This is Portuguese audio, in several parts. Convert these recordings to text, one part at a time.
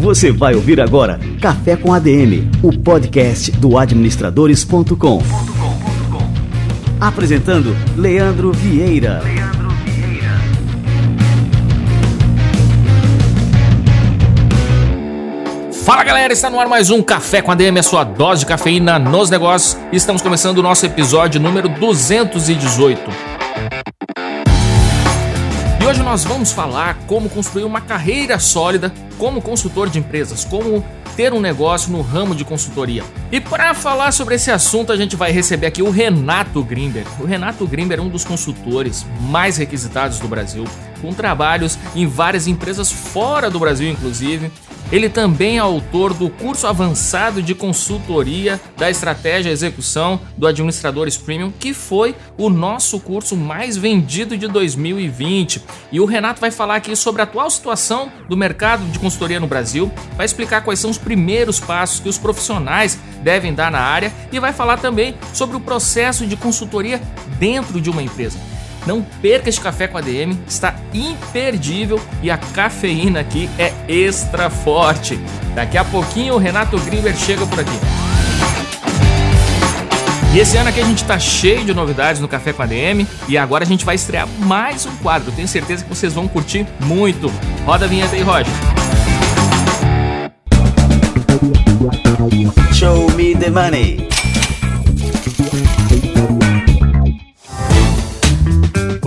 Você vai ouvir agora Café com ADM, o podcast do administradores.com. Apresentando Leandro Vieira. Fala galera, está no ar mais um Café com ADM, a sua dose de cafeína nos negócios. Estamos começando o nosso episódio número 218 hoje nós vamos falar como construir uma carreira sólida como consultor de empresas, como ter um negócio no ramo de consultoria. E para falar sobre esse assunto, a gente vai receber aqui o Renato Grimber. O Renato Grimber é um dos consultores mais requisitados do Brasil, com trabalhos em várias empresas fora do Brasil, inclusive. Ele também é autor do curso avançado de consultoria da estratégia e execução do Administradores Premium, que foi o nosso curso mais vendido de 2020. E o Renato vai falar aqui sobre a atual situação do mercado de consultoria no Brasil, vai explicar quais são os primeiros passos que os profissionais devem dar na área e vai falar também sobre o processo de consultoria dentro de uma empresa. Não perca este café com a DM, está imperdível e a cafeína aqui é extra forte. Daqui a pouquinho o Renato Grimber chega por aqui. E esse ano aqui a gente está cheio de novidades no Café com a DM e agora a gente vai estrear mais um quadro. Tenho certeza que vocês vão curtir muito. Roda a vinheta aí, Roger. Show me the money.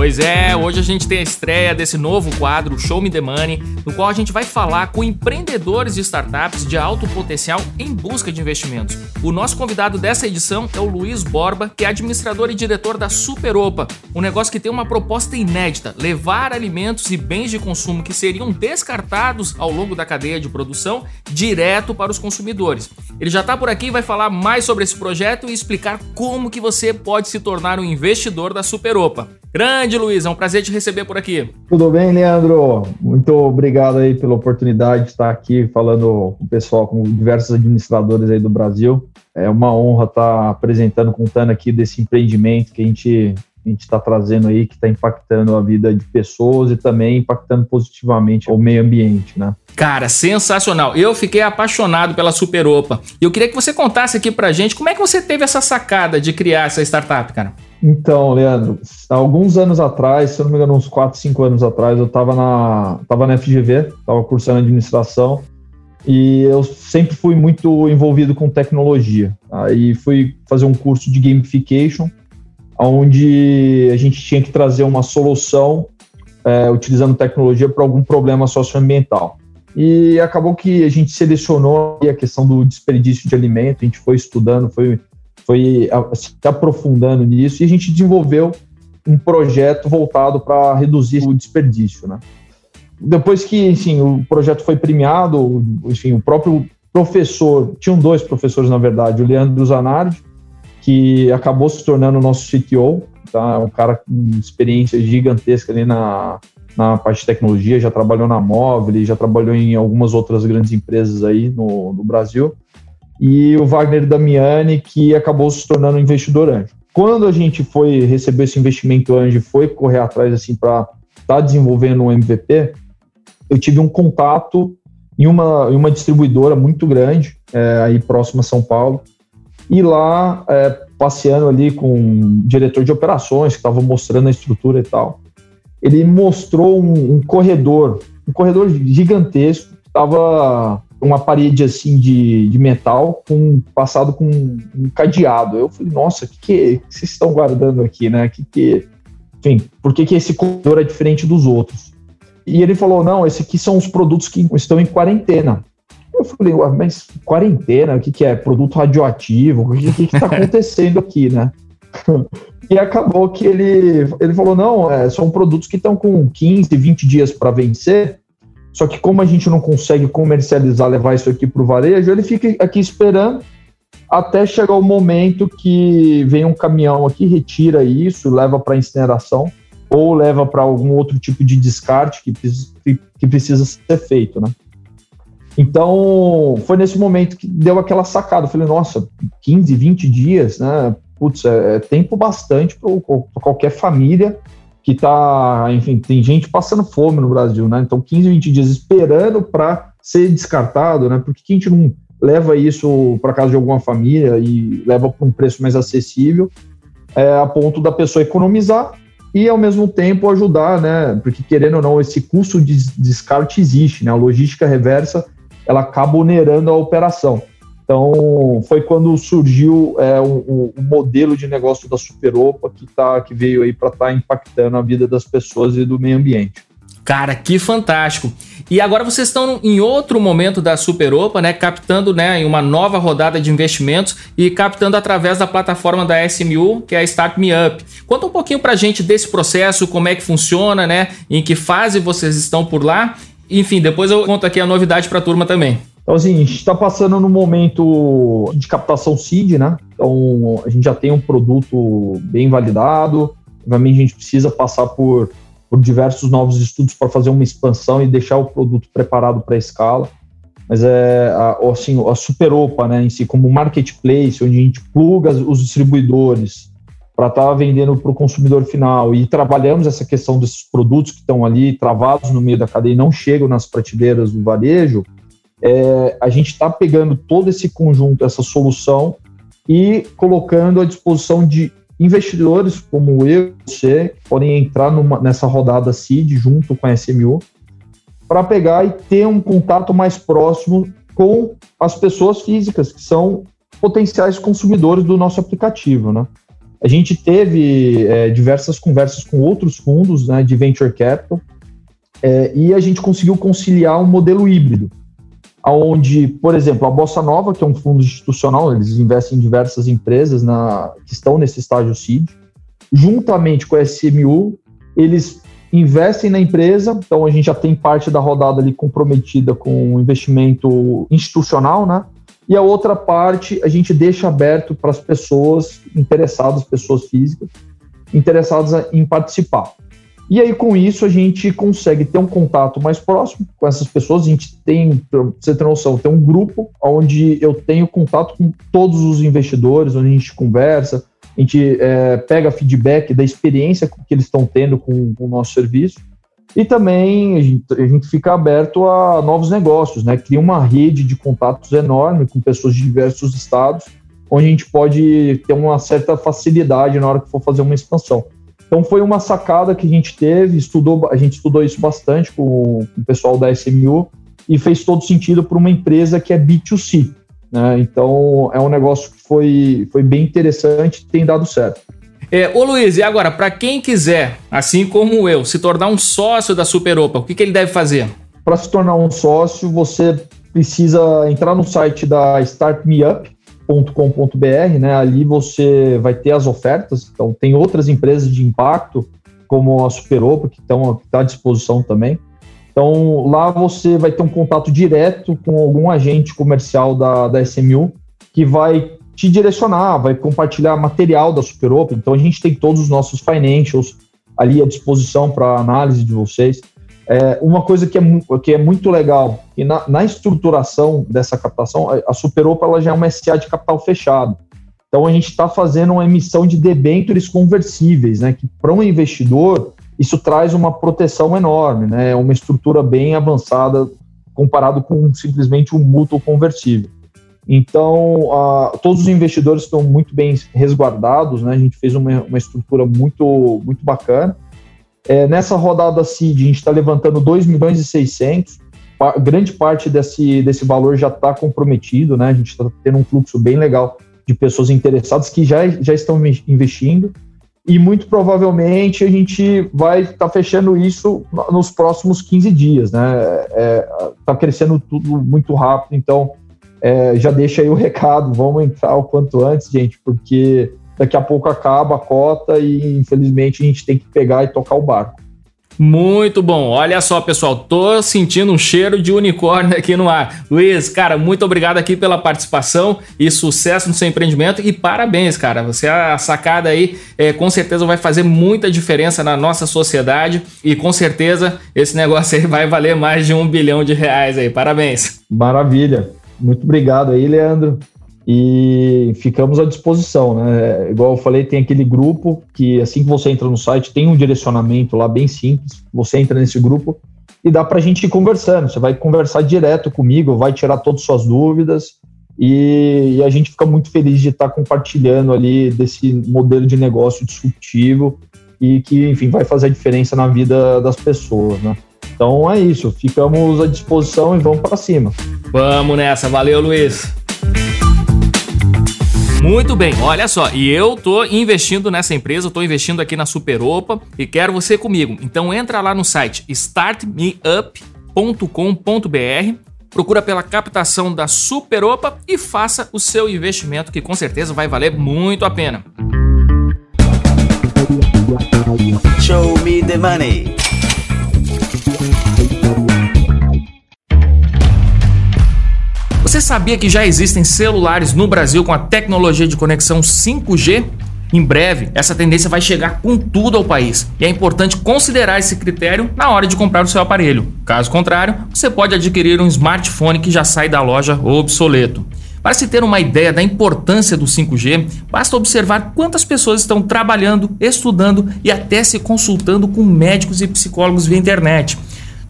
Pois é, hoje a gente tem a estreia desse novo quadro, Show Me The Money, no qual a gente vai falar com empreendedores de startups de alto potencial em busca de investimentos. O nosso convidado dessa edição é o Luiz Borba, que é administrador e diretor da Superopa, um negócio que tem uma proposta inédita: levar alimentos e bens de consumo que seriam descartados ao longo da cadeia de produção direto para os consumidores. Ele já está por aqui e vai falar mais sobre esse projeto e explicar como que você pode se tornar um investidor da Superopa. Grande Luiz, é um prazer te receber por aqui. Tudo bem, Leandro? Muito obrigado aí pela oportunidade de estar aqui falando com o pessoal, com diversos administradores aí do Brasil. É uma honra estar apresentando, contando aqui desse empreendimento que a gente a gente está trazendo aí, que está impactando a vida de pessoas e também impactando positivamente o meio ambiente, né? Cara, sensacional. Eu fiquei apaixonado pela Superopa. E eu queria que você contasse aqui pra gente como é que você teve essa sacada de criar essa startup, cara. Então, Leandro, alguns anos atrás, se eu não me engano, uns 4, 5 anos atrás, eu estava na, tava na FGV, estava cursando administração, e eu sempre fui muito envolvido com tecnologia. Aí fui fazer um curso de gamification, onde a gente tinha que trazer uma solução é, utilizando tecnologia para algum problema socioambiental. E acabou que a gente selecionou a questão do desperdício de alimento, a gente foi estudando, foi foi se aprofundando nisso e a gente desenvolveu um projeto voltado para reduzir o desperdício, né? Depois que, enfim, o projeto foi premiado, enfim, o próprio professor, tinham dois professores, na verdade, o Leandro Zanardi, que acabou se tornando nosso CTO, tá? um cara com experiência gigantesca ali na, na parte de tecnologia, já trabalhou na Móvel, já trabalhou em algumas outras grandes empresas aí no, no Brasil e o Wagner Damiani, que acabou se tornando investidor anjo. Quando a gente foi receber esse investimento anjo e foi correr atrás assim para estar tá desenvolvendo um MVP, eu tive um contato em uma, em uma distribuidora muito grande, é, aí próxima a São Paulo, e lá, é, passeando ali com o diretor de operações, que estava mostrando a estrutura e tal, ele mostrou um, um corredor, um corredor gigantesco, estava uma parede assim de, de metal com passado com um cadeado. Eu falei, nossa, o que, que, que, vocês estão guardando aqui, né? Que que, enfim, por que, que esse corredor é diferente dos outros? E ele falou, não, esse aqui são os produtos que estão em quarentena. Eu falei, mas quarentena, o que, que é? Produto radioativo? O que está acontecendo aqui, né? e acabou que ele, ele falou, não, é, são produtos que estão com 15, 20 dias para vencer, só que como a gente não consegue comercializar, levar isso aqui para o varejo, ele fica aqui esperando até chegar o momento que vem um caminhão aqui, retira isso, leva para incineração ou leva para algum outro tipo de descarte que, que precisa ser feito, né? Então, foi nesse momento que deu aquela sacada. Eu falei, nossa, 15, 20 dias, né? putz, é, é tempo bastante para qualquer família que está, enfim, tem gente passando fome no Brasil, né? Então, 15, 20 dias esperando para ser descartado, né? Porque que a gente não leva isso para casa de alguma família e leva para um preço mais acessível, é, a ponto da pessoa economizar e ao mesmo tempo ajudar, né? Porque querendo ou não, esse custo de descarte existe, né? A logística reversa ela acaba onerando a operação. Então, foi quando surgiu é, um, um, modelo de negócio da Superopa que, tá, que veio aí para estar tá impactando a vida das pessoas e do meio ambiente. Cara, que fantástico. E agora vocês estão em outro momento da Superopa, né, captando, né, em uma nova rodada de investimentos e captando através da plataforma da SMU, que é a Start Me Up. Conta um pouquinho pra gente desse processo, como é que funciona, né, em que fase vocês estão por lá. Enfim, depois eu conto aqui a novidade para a turma também. Então, assim, a gente está passando no momento de captação seed, né? Então, a gente já tem um produto bem validado. Obviamente, a gente precisa passar por, por diversos novos estudos para fazer uma expansão e deixar o produto preparado para a escala. Mas é a, assim, a Superopa, né, em si, como marketplace, onde a gente pluga os distribuidores para estar tá vendendo para o consumidor final e trabalhamos essa questão desses produtos que estão ali travados no meio da cadeia e não chegam nas prateleiras do varejo é, a gente está pegando todo esse conjunto, essa solução, e colocando à disposição de investidores como eu você, que podem entrar numa, nessa rodada CID junto com a SMU, para pegar e ter um contato mais próximo com as pessoas físicas, que são potenciais consumidores do nosso aplicativo. Né? A gente teve é, diversas conversas com outros fundos né, de venture capital é, e a gente conseguiu conciliar um modelo híbrido onde, por exemplo, a Bossa Nova, que é um fundo institucional, eles investem em diversas empresas na, que estão nesse estágio seed, juntamente com a SMU, eles investem na empresa, então a gente já tem parte da rodada ali comprometida com o investimento institucional, né? E a outra parte a gente deixa aberto para as pessoas interessadas, pessoas físicas, interessadas em participar. E aí, com isso, a gente consegue ter um contato mais próximo com essas pessoas. A gente tem, para você ter noção, tem um grupo onde eu tenho contato com todos os investidores, onde a gente conversa, a gente é, pega feedback da experiência que eles estão tendo com, com, o nosso serviço. E também a gente, a gente, fica aberto a novos negócios, né? Cria uma rede de contatos enorme com pessoas de diversos estados, onde a gente pode ter uma certa facilidade na hora que for fazer uma expansão. Então foi uma sacada que a gente teve, estudou, a gente estudou isso bastante com, com o pessoal da SMU e fez todo sentido para uma empresa que é B2C. Né? Então é um negócio que foi, foi bem interessante e tem dado certo. É, ô Luiz, e agora, para quem quiser, assim como eu, se tornar um sócio da Superopa, o que, que ele deve fazer? Para se tornar um sócio, você precisa entrar no site da Start Me Up, com.br, né? Ali você vai ter as ofertas. Então, tem outras empresas de impacto, como a Superopa, que estão tá à disposição também. Então, lá você vai ter um contato direto com algum agente comercial da, da SMU que vai te direcionar, vai compartilhar material da Superopa. Então, a gente tem todos os nossos financials ali à disposição para análise de vocês. É, uma coisa que é, que é muito legal, e na, na estruturação dessa captação, a, a Superopa ela já é uma SA de capital fechado. Então a gente está fazendo uma emissão de debêntures conversíveis, né? Que para um investidor isso traz uma proteção enorme, né? É uma estrutura bem avançada comparado com simplesmente um mútuo conversível. Então, uh, todos os investidores estão muito bem resguardados, né? A gente fez uma, uma estrutura muito, muito bacana. É, nessa rodada CID, a gente está levantando 2 milhões e 600. Grande parte desse, desse valor já está comprometido, né? A gente está tendo um fluxo bem legal de pessoas interessadas que já, já estão investindo. E muito provavelmente a gente vai estar tá fechando isso nos próximos 15 dias, né? Está é, tá crescendo tudo muito rápido, então é, já deixa aí o recado, vamos entrar o quanto antes, gente, porque daqui a pouco acaba a cota e infelizmente a gente tem que pegar e tocar o barco. Muito bom. Olha só, pessoal, tô sentindo um cheiro de unicórnio aqui no ar. Luiz, cara, muito obrigado aqui pela participação e sucesso no seu empreendimento e parabéns, cara. Você a sacada aí, é, com certeza vai fazer muita diferença na nossa sociedade e com certeza esse negócio aí vai valer mais de um bilhão de reais aí. Parabéns. Maravilha. Muito obrigado aí, Leandro. E ficamos à disposição, né? Igual eu falei, tem aquele grupo que assim que você entra no site tem um direcionamento lá bem simples. Você entra nesse grupo e dá para a gente ir conversando. Você vai conversar direto comigo, vai tirar todas as suas dúvidas e, e a gente fica muito feliz de estar compartilhando ali desse modelo de negócio disruptivo e que, enfim, vai fazer a diferença na vida das pessoas, né? Então é isso, ficamos à disposição e vamos para cima. Vamos nessa, valeu Luiz. Muito bem, olha só, e eu tô investindo nessa empresa, tô investindo aqui na Superopa e quero você comigo. Então entra lá no site startmeup.com.br, procura pela captação da Superopa e faça o seu investimento que com certeza vai valer muito a pena. Show me the money. Você sabia que já existem celulares no Brasil com a tecnologia de conexão 5G? Em breve, essa tendência vai chegar com tudo ao país e é importante considerar esse critério na hora de comprar o seu aparelho. Caso contrário, você pode adquirir um smartphone que já sai da loja obsoleto. Para se ter uma ideia da importância do 5G, basta observar quantas pessoas estão trabalhando, estudando e até se consultando com médicos e psicólogos via internet.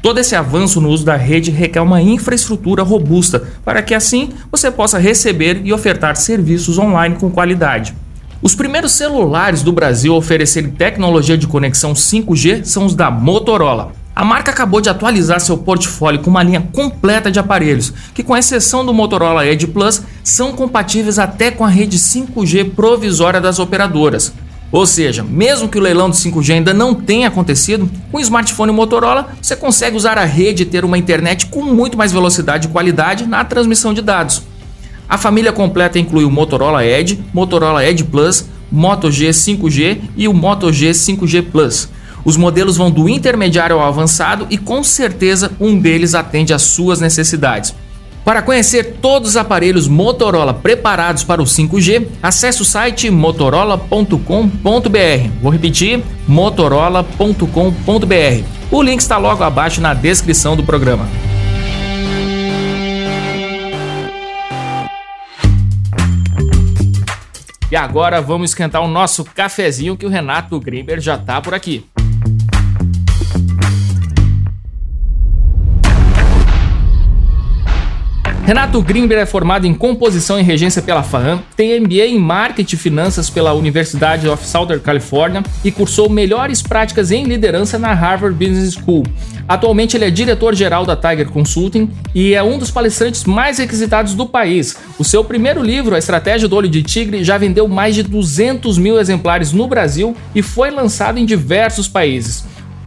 Todo esse avanço no uso da rede requer uma infraestrutura robusta para que assim você possa receber e ofertar serviços online com qualidade. Os primeiros celulares do Brasil a oferecerem tecnologia de conexão 5G são os da Motorola. A marca acabou de atualizar seu portfólio com uma linha completa de aparelhos, que, com exceção do Motorola Edge Plus, são compatíveis até com a rede 5G provisória das operadoras. Ou seja, mesmo que o leilão do 5G ainda não tenha acontecido, com o smartphone Motorola você consegue usar a rede e ter uma internet com muito mais velocidade e qualidade na transmissão de dados. A família completa inclui o Motorola Edge, Motorola Edge Plus, Moto G 5G e o Moto G 5G Plus. Os modelos vão do intermediário ao avançado e com certeza um deles atende às suas necessidades. Para conhecer todos os aparelhos Motorola preparados para o 5G, acesse o site motorola.com.br. Vou repetir: motorola.com.br. O link está logo abaixo na descrição do programa. E agora vamos esquentar o nosso cafezinho que o Renato Grimber já está por aqui. Renato Grimber é formado em composição e regência pela FAAM, tem MBA em marketing e finanças pela University of Southern California e cursou melhores práticas em liderança na Harvard Business School. Atualmente ele é diretor-geral da Tiger Consulting e é um dos palestrantes mais requisitados do país. O seu primeiro livro, A Estratégia do Olho de Tigre, já vendeu mais de 200 mil exemplares no Brasil e foi lançado em diversos países.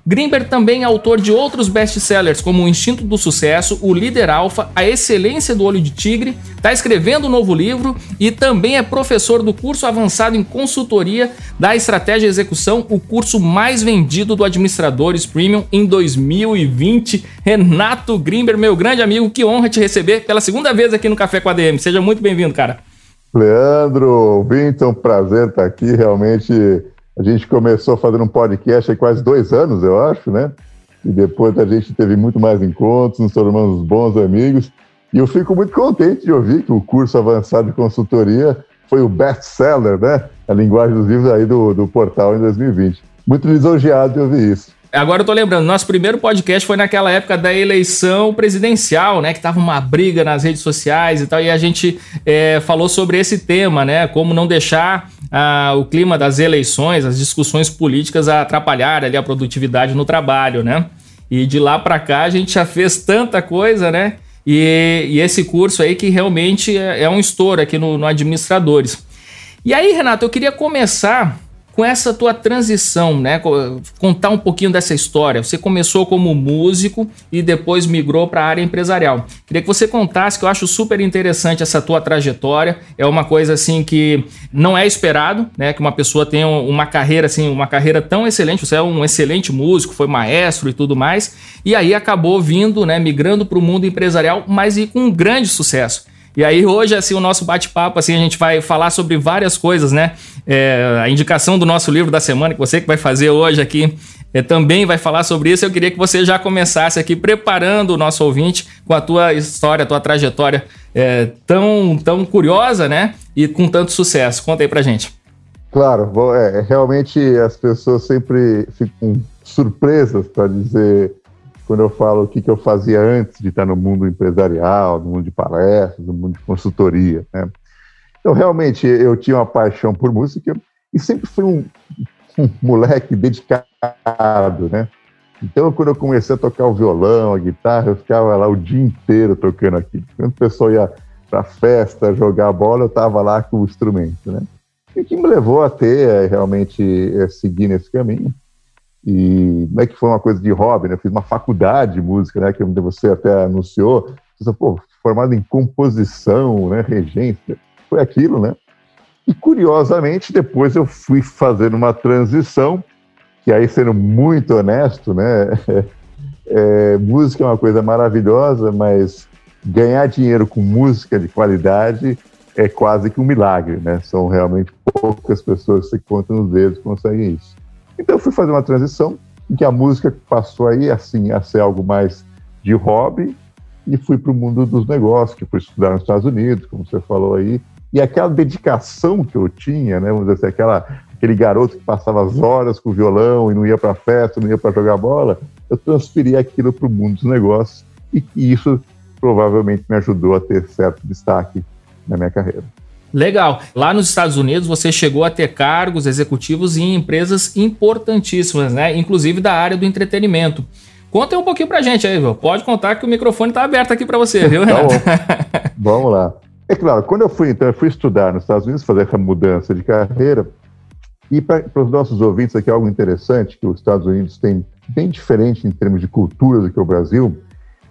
Greenberg também é autor de outros best-sellers como O Instinto do Sucesso, O Líder Alfa, A Excelência do Olho de Tigre, está escrevendo um novo livro e também é professor do curso avançado em consultoria da estratégia e execução, o curso mais vendido do Administradores Premium em 2020. Renato Greenberg, meu grande amigo, que honra te receber pela segunda vez aqui no Café com a DM. Seja muito bem-vindo, cara. Leandro, Vinton, prazer estar aqui, realmente a gente começou fazendo um podcast há quase dois anos, eu acho, né? E depois a gente teve muito mais encontros, nos tornamos bons amigos. E eu fico muito contente de ouvir que o curso avançado de consultoria foi o best-seller, né? A linguagem dos livros aí do, do portal em 2020. Muito lisonjeado de ouvir isso. Agora eu tô lembrando, nosso primeiro podcast foi naquela época da eleição presidencial, né? Que tava uma briga nas redes sociais e tal, e a gente é, falou sobre esse tema, né? Como não deixar o clima das eleições, as discussões políticas atrapalhar ali a produtividade no trabalho, né? E de lá para cá a gente já fez tanta coisa, né? E, e esse curso aí que realmente é, é um estouro aqui no, no Administradores. E aí, Renato, eu queria começar com essa tua transição, né? Contar um pouquinho dessa história. Você começou como músico e depois migrou para a área empresarial. Queria que você contasse, que eu acho super interessante essa tua trajetória. É uma coisa assim que não é esperado, né? Que uma pessoa tenha uma carreira assim, uma carreira tão excelente. Você é um excelente músico, foi maestro e tudo mais. E aí acabou vindo, né? Migrando para o mundo empresarial, mas e com um grande sucesso. E aí hoje, assim, o nosso bate-papo, assim, a gente vai falar sobre várias coisas, né? É, a indicação do nosso livro da semana, que você que vai fazer hoje aqui é, também vai falar sobre isso. Eu queria que você já começasse aqui preparando o nosso ouvinte com a tua história, a tua trajetória é, tão, tão curiosa, né? E com tanto sucesso. Conta aí pra gente. Claro, bom, é, realmente as pessoas sempre ficam surpresas para dizer quando eu falo o que, que eu fazia antes de estar no mundo empresarial, no mundo de palestras, no mundo de consultoria. Né? Então, realmente, eu tinha uma paixão por música e sempre fui um, um moleque dedicado, né? Então, quando eu comecei a tocar o violão, a guitarra, eu ficava lá o dia inteiro tocando aquilo. Quando o pessoal ia para festa, jogar bola, eu estava lá com o instrumento, né? E o que me levou a ter, é, realmente, é, seguir nesse caminho. E não é que foi uma coisa de hobby, né? Eu fiz uma faculdade de música, né? Que você até anunciou. Você, pô, formado em composição, né? Regência. Foi aquilo, né? E curiosamente, depois eu fui fazendo uma transição, que aí, sendo muito honesto, né? É, música é uma coisa maravilhosa, mas ganhar dinheiro com música de qualidade é quase que um milagre, né? São realmente poucas pessoas que contam nos dedos conseguem isso. Então eu fui fazer uma transição em que a música passou aí assim a ser algo mais de hobby e fui para o mundo dos negócios, que fui estudar nos Estados Unidos, como você falou aí, e aquela dedicação que eu tinha, né, vamos dizer assim, aquela, aquele garoto que passava as horas com o violão e não ia para festa, não ia para jogar bola, eu transferi aquilo para o mundo dos negócios e, e isso provavelmente me ajudou a ter certo destaque na minha carreira. Legal. Lá nos Estados Unidos você chegou a ter cargos executivos em empresas importantíssimas, né? Inclusive da área do entretenimento. Conta um pouquinho pra gente aí, viu? Pode contar que o microfone tá aberto aqui para você, viu, Renato? Tá Vamos lá. É claro, quando eu fui, então, eu fui estudar nos Estados Unidos, fazer essa mudança de carreira, e para os nossos ouvintes aqui, algo interessante que os Estados Unidos têm bem diferente em termos de cultura do que o Brasil,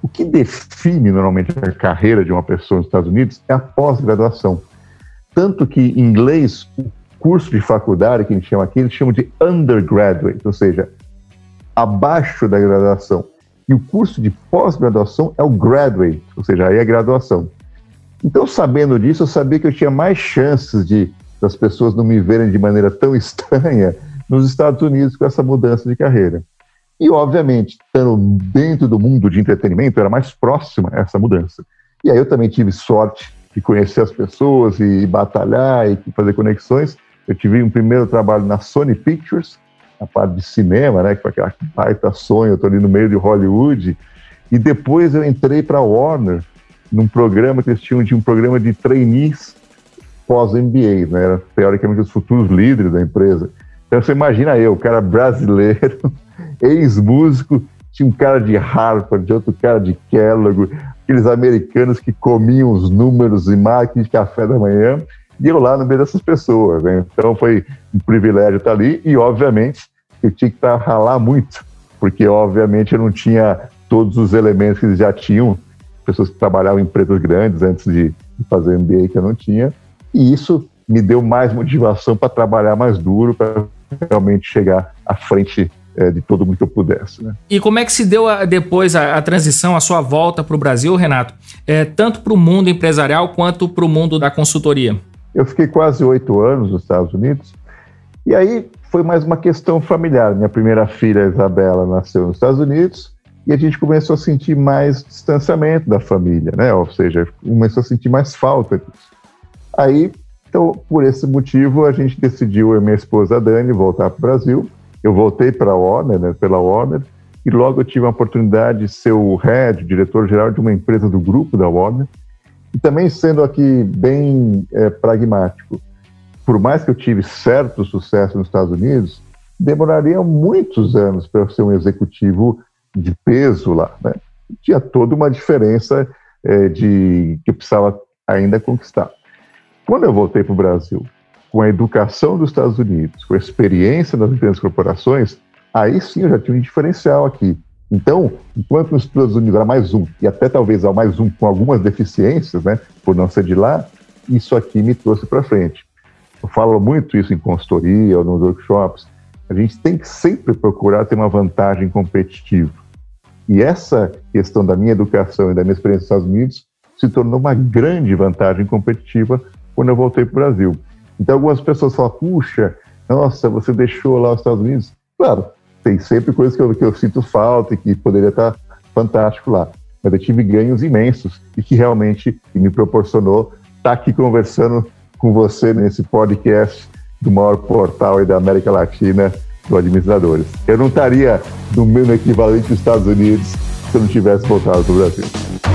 o que define normalmente a carreira de uma pessoa nos Estados Unidos é a pós-graduação. Tanto que em inglês, o curso de faculdade que a gente chama aqui, eles chamam de undergraduate, ou seja, abaixo da graduação. E o curso de pós-graduação é o graduate, ou seja, aí é graduação. Então, sabendo disso, eu sabia que eu tinha mais chances de das pessoas não me verem de maneira tão estranha nos Estados Unidos com essa mudança de carreira. E, obviamente, estando dentro do mundo de entretenimento, era mais próxima essa mudança. E aí eu também tive sorte de conhecer as pessoas e batalhar e fazer conexões. Eu tive um primeiro trabalho na Sony Pictures, na parte de cinema, né, que foi aquela baita sonho, eu estou ali no meio de Hollywood. E depois eu entrei para Warner, num programa que eles tinham de um programa de trainees pós-MBA, né, era teoricamente os futuros líderes da empresa. Então você imagina eu, cara brasileiro, ex-músico, tinha um cara de Harvard, outro cara de Kellogg, aqueles americanos que comiam os números e máquinas de café da manhã, e eu lá no meio dessas pessoas. Né? Então foi um privilégio estar ali, e obviamente eu tinha que estar ralar muito, porque obviamente eu não tinha todos os elementos que eles já tinham, pessoas que trabalhavam em empresas grandes antes de, de fazer MBA que eu não tinha, e isso me deu mais motivação para trabalhar mais duro, para realmente chegar à frente é, de todo mundo que eu pudesse. Né? E como é que se deu a, depois a, a, transição, a sua volta para o Brasil, Renato? É, tanto para o mundo empresarial quanto para o mundo da consultoria? Eu fiquei quase oito anos nos Estados Unidos e aí foi mais uma questão familiar. Minha primeira filha, Isabela, nasceu nos Estados Unidos e a gente começou a sentir mais distanciamento da família, né? Ou seja, começou a sentir mais falta disso. Aí, então, por esse motivo, a gente decidiu, eu e minha esposa Dani, voltar para o Brasil eu voltei para a Warner, né, pela Warner, e logo eu tive a oportunidade de ser o head, diretor-geral de uma empresa do grupo da Warner, e também sendo aqui bem é, pragmático. Por mais que eu tive certo sucesso nos Estados Unidos, demoraria muitos anos para eu ser um executivo de peso lá. Né? Tinha toda uma diferença é, de que eu precisava ainda conquistar. Quando eu voltei para o Brasil com a educação dos Estados Unidos, com a experiência das grandes corporações, aí sim eu já tinha um diferencial aqui. Então, enquanto nos Estados Unidos era mais um, e até talvez ao mais um com algumas deficiências, né, por não ser de lá, isso aqui me trouxe para frente. Eu falo muito isso em consultoria ou nos workshops. A gente tem que sempre procurar ter uma vantagem competitiva. E essa questão da minha educação e da minha experiência nos Estados Unidos se tornou uma grande vantagem competitiva quando eu voltei para o Brasil. Então algumas pessoas falam, puxa, nossa, você deixou lá os Estados Unidos. Claro, tem sempre coisas que eu, que eu sinto falta e que poderia estar fantástico lá. Mas eu tive ganhos imensos e que realmente me proporcionou estar aqui conversando com você nesse podcast do maior portal da América Latina do Administradores. Eu não estaria no mesmo equivalente dos Estados Unidos se eu não tivesse voltado para o Brasil.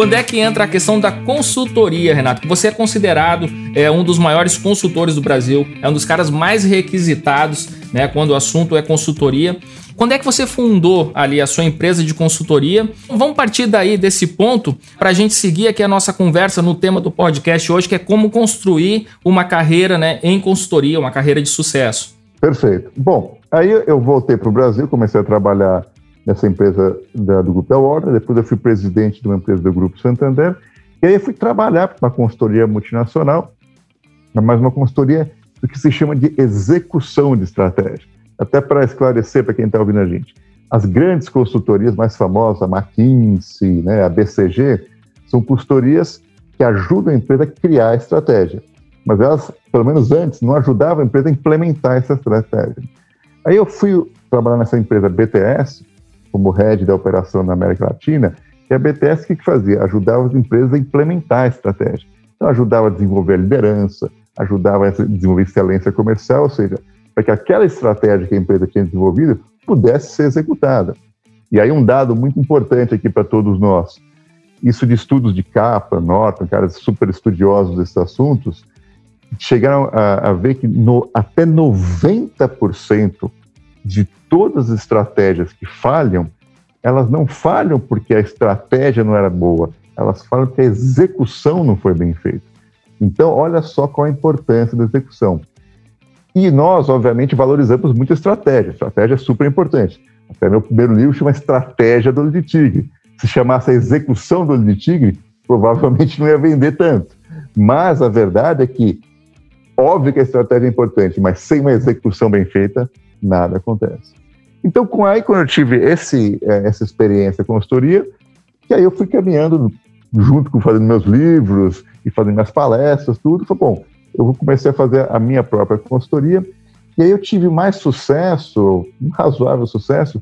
Quando é que entra a questão da consultoria, Renato? Você é considerado é, um dos maiores consultores do Brasil, é um dos caras mais requisitados, né, quando o assunto é consultoria. Quando é que você fundou ali a sua empresa de consultoria? Vamos partir daí desse ponto para a gente seguir aqui a nossa conversa no tema do podcast hoje, que é como construir uma carreira né, em consultoria, uma carreira de sucesso. Perfeito. Bom, aí eu voltei para o Brasil, comecei a trabalhar nessa empresa da, do Grupo Elorda, depois eu fui presidente de uma empresa do Grupo Santander, e aí eu fui trabalhar para uma consultoria multinacional, mas uma consultoria do que se chama de execução de estratégia. Até para esclarecer para quem está ouvindo a gente, as grandes consultorias mais famosas, a McKinsey, né, a BCG, são consultorias que ajudam a empresa a criar a estratégia. Mas elas, pelo menos antes, não ajudavam a empresa a implementar essa estratégia. Aí eu fui trabalhar nessa empresa BTS, como head da operação na América Latina, e a BTS o que, que fazia? Ajudava as empresas a implementar a estratégia. Então, ajudava a desenvolver a liderança, ajudava a desenvolver excelência comercial, ou seja, para que aquela estratégia que a empresa tinha desenvolvido pudesse ser executada. E aí um dado muito importante aqui para todos nós, isso de estudos de capa, Norton, caras super estudiosos desses assuntos, chegaram a, a ver que no, até 90% de todas as estratégias que falham, elas não falham porque a estratégia não era boa, elas falham porque a execução não foi bem feita. Então, olha só qual a importância da execução. E nós, obviamente, valorizamos muito a estratégia. A estratégia é super importante. Até meu primeiro livro chama Estratégia do Olho de Tigre. Se chamasse a execução do Olho de Tigre, provavelmente não ia vender tanto. Mas a verdade é que, óbvio que a estratégia é importante, mas sem uma execução bem feita, nada acontece. Então, com aí, quando eu tive esse, é, essa experiência com consultoria, que aí eu fui caminhando junto com fazendo meus livros e fazendo minhas palestras, tudo, foi bom, eu comecei a fazer a minha própria consultoria, e aí eu tive mais sucesso, um razoável sucesso,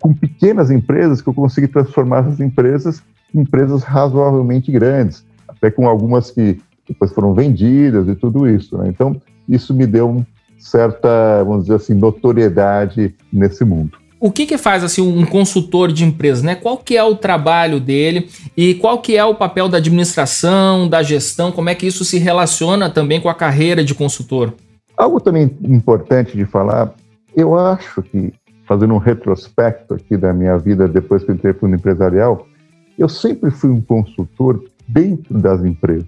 com pequenas empresas que eu consegui transformar essas empresas em empresas razoavelmente grandes, até com algumas que depois foram vendidas e tudo isso. Né? Então, isso me deu um certa, vamos dizer assim, notoriedade nesse mundo. O que, que faz assim um consultor de empresa, né? Qual que é o trabalho dele e qual que é o papel da administração, da gestão? Como é que isso se relaciona também com a carreira de consultor? Algo também importante de falar, eu acho que fazendo um retrospecto aqui da minha vida depois que eu entrei para o empresarial, eu sempre fui um consultor dentro das empresas.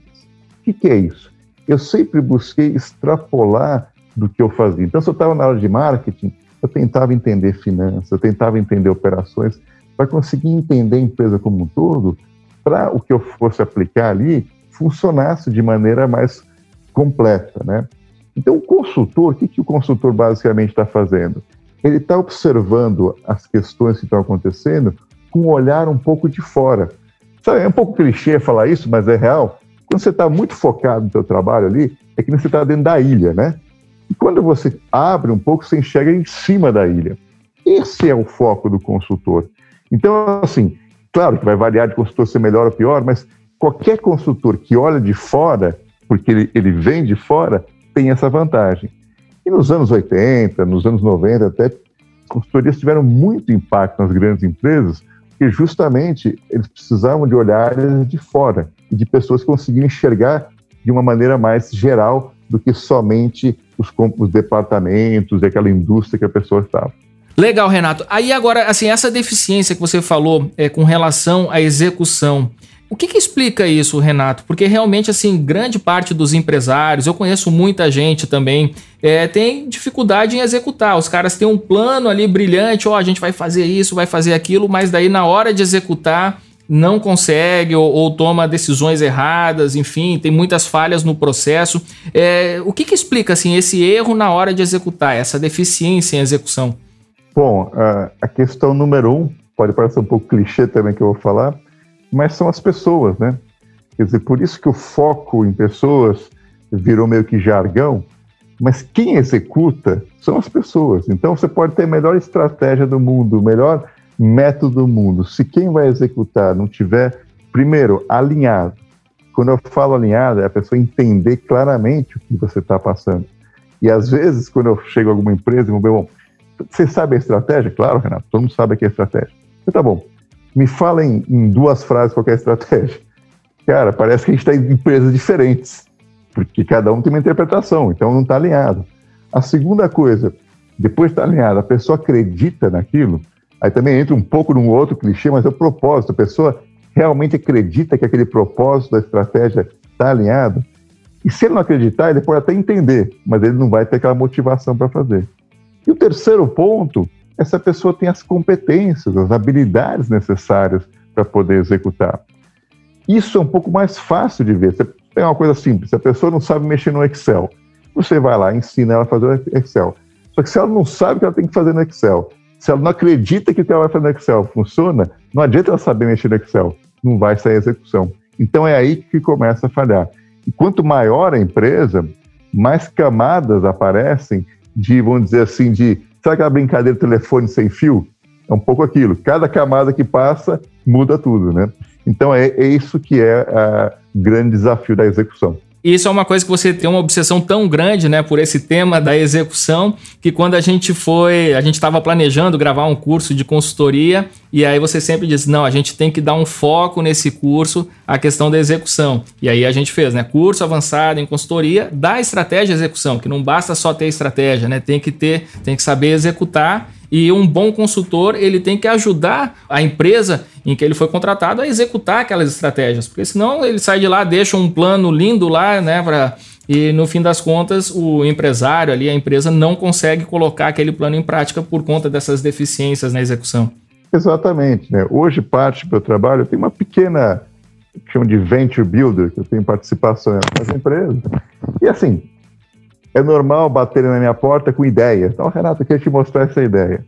O que, que é isso? Eu sempre busquei extrapolar do que eu fazia. Então, se eu estava na área de marketing, eu tentava entender finanças, eu tentava entender operações, para conseguir entender a empresa como um todo, para o que eu fosse aplicar ali funcionasse de maneira mais completa, né? Então, o consultor, o que, que o consultor basicamente está fazendo? Ele está observando as questões que estão acontecendo com um olhar um pouco de fora. Sabe, é um pouco clichê falar isso, mas é real. Quando você está muito focado no seu trabalho ali, é que você está dentro da ilha, né? E quando você abre um pouco, você enxerga em cima da ilha. Esse é o foco do consultor. Então, assim, claro que vai variar de consultor ser melhor ou pior, mas qualquer consultor que olha de fora, porque ele, ele vem de fora, tem essa vantagem. E nos anos 80, nos anos 90, até consultorias tiveram muito impacto nas grandes empresas, porque justamente eles precisavam de olhares de fora e de pessoas que conseguiam enxergar de uma maneira mais geral do que somente os, os departamentos e aquela indústria que a pessoa estava. Legal, Renato. Aí agora, assim, essa deficiência que você falou é, com relação à execução, o que, que, explica isso, Renato? Porque realmente, assim, grande parte dos empresários, eu conheço muita gente também, é, tem dificuldade em executar. Os caras têm um plano ali brilhante, ó, oh, a gente vai fazer isso, vai fazer aquilo, mas daí na hora de executar, não consegue ou, ou, toma decisões erradas, enfim, tem muitas falhas no processo. É, o que, que, explica assim esse erro na hora de executar, essa deficiência em execução? Bom, a questão número um, pode parecer um pouco clichê também que eu vou falar, mas são as pessoas, né? Quer dizer, por isso que o foco em pessoas virou meio que jargão, Mas quem executa são as pessoas. Então você pode ter a melhor estratégia do mundo, melhor método do mundo. Se quem vai executar não tiver, primeiro, alinhado. Quando eu falo alinhado, é a pessoa entender claramente o que você está passando. E às vezes, quando eu chego a alguma empresa e vou ver, bom, você sabe a estratégia? Claro, Renato, todo mundo sabe aqui a estratégia. Então, tá bom, me fala em, em duas frases qual é a estratégia. Cara, parece que a gente está em empresas diferentes porque cada um tem uma interpretação, então não está alinhado. A segunda coisa, depois de estar tá alinhado, a pessoa acredita naquilo, aí também entra um pouco num outro clichê, mas é o propósito. A pessoa realmente acredita que aquele propósito da estratégia está alinhado. E se ele não acreditar, ele pode até entender, mas ele não vai ter aquela motivação para fazer. E o terceiro ponto é se a pessoa tem as competências, as habilidades necessárias para poder executar. Isso é um pouco mais fácil de ver. Você uma coisa simples. A pessoa não sabe mexer no Excel, você vai lá, ensina ela a fazer o Excel. Só que se ela não sabe o que ela tem que fazer no Excel, se ela não acredita que o que ela vai fazer no Excel funciona, não adianta ela saber mexer no Excel, não vai sair a execução. Então é aí que começa a falhar. E quanto maior a empresa, mais camadas aparecem de, vamos dizer assim, de. Sabe aquela brincadeira de telefone sem fio? É um pouco aquilo. Cada camada que passa muda tudo, né? Então é, é isso que é o grande desafio da execução. Isso é uma coisa que você tem uma obsessão tão grande, né, por esse tema da execução, que quando a gente foi, a gente estava planejando gravar um curso de consultoria, e aí você sempre diz: "Não, a gente tem que dar um foco nesse curso a questão da execução". E aí a gente fez, né, curso avançado em consultoria da estratégia de execução, que não basta só ter estratégia, né, tem que ter, tem que saber executar e um bom consultor, ele tem que ajudar a empresa em que ele foi contratado a executar aquelas estratégias, porque senão ele sai de lá, deixa um plano lindo lá, né, para e no fim das contas o empresário ali, a empresa não consegue colocar aquele plano em prática por conta dessas deficiências na execução. Exatamente, né? Hoje parte do meu trabalho tem uma pequena que chama de venture builder, que eu tenho participação nas empresas. E assim, é normal baterem na minha porta com ideia. Então, Renato, eu queria te mostrar essa ideia.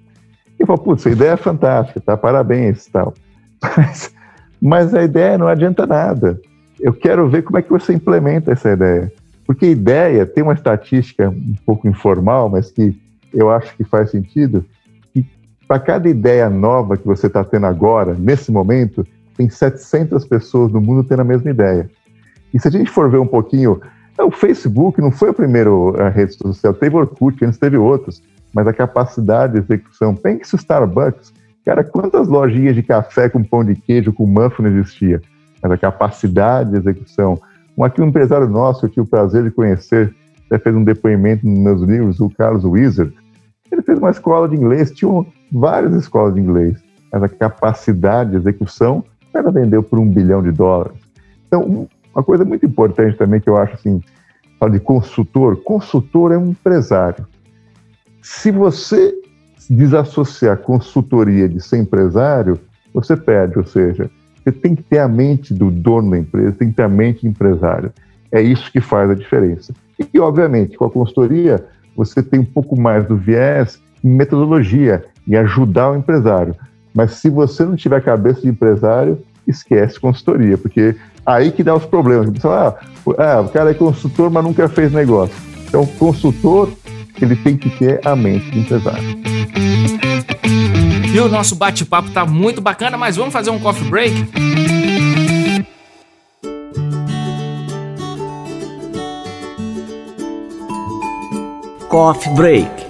E eu falo, putz, essa ideia é fantástica, tá? Parabéns tal. Mas, mas a ideia não adianta nada. Eu quero ver como é que você implementa essa ideia. Porque ideia tem uma estatística um pouco informal, mas que eu acho que faz sentido, que para cada ideia nova que você está tendo agora, nesse momento, tem 700 pessoas no mundo tendo a mesma ideia. E se a gente for ver um pouquinho é, o Facebook não foi a primeira rede social, teve Orkut, antes teve outros, mas a capacidade de execução. Pense o Starbucks. Cara, quantas lojinhas de café com pão de queijo, com muffin existia? Mas a capacidade de execução. Um, aqui um empresário nosso, eu tive o prazer de conhecer, até fez um depoimento nos meus livros, o Carlos Wizard. Ele fez uma escola de inglês, tinha várias escolas de inglês, mas a capacidade de execução era vendeu por um bilhão de dólares. Então, uma coisa muito importante também que eu acho assim, fala de consultor, consultor é um empresário. Se você desassociar consultoria de ser empresário, você perde, ou seja, você tem que ter a mente do dono da empresa, tem que ter a mente de empresário. É isso que faz a diferença. E, obviamente, com a consultoria, você tem um pouco mais do viés em metodologia, em ajudar o empresário. Mas se você não tiver cabeça de empresário, esquece consultoria, porque aí que dá os problemas. ah, ah, o cara é consultor, mas nunca fez negócio. Então, consultor, ele tem que ter a mente de empresário. E o nosso bate-papo tá muito bacana, mas vamos fazer um coffee break? Coffee Break.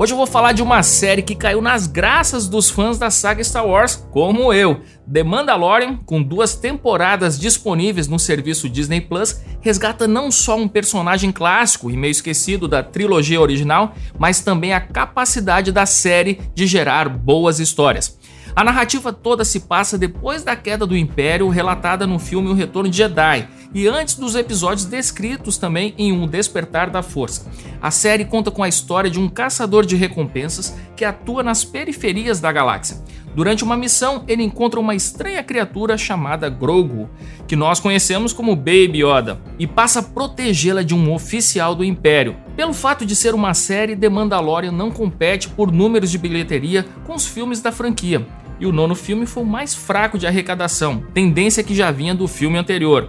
Hoje eu vou falar de uma série que caiu nas graças dos fãs da saga Star Wars, como eu. The Mandalorian, com duas temporadas disponíveis no serviço Disney Plus, resgata não só um personagem clássico e meio esquecido da trilogia original, mas também a capacidade da série de gerar boas histórias. A narrativa toda se passa depois da queda do Império, relatada no filme O Retorno de Jedi, e antes dos episódios descritos também em Um Despertar da Força. A série conta com a história de um caçador de recompensas que atua nas periferias da galáxia. Durante uma missão, ele encontra uma estranha criatura chamada Grogu, que nós conhecemos como Baby Yoda, e passa a protegê-la de um oficial do Império. Pelo fato de ser uma série, The Mandalorian não compete por números de bilheteria com os filmes da franquia. e o nono filme foi o mais fraco de arrecadação, tendência que já vinha do filme anterior.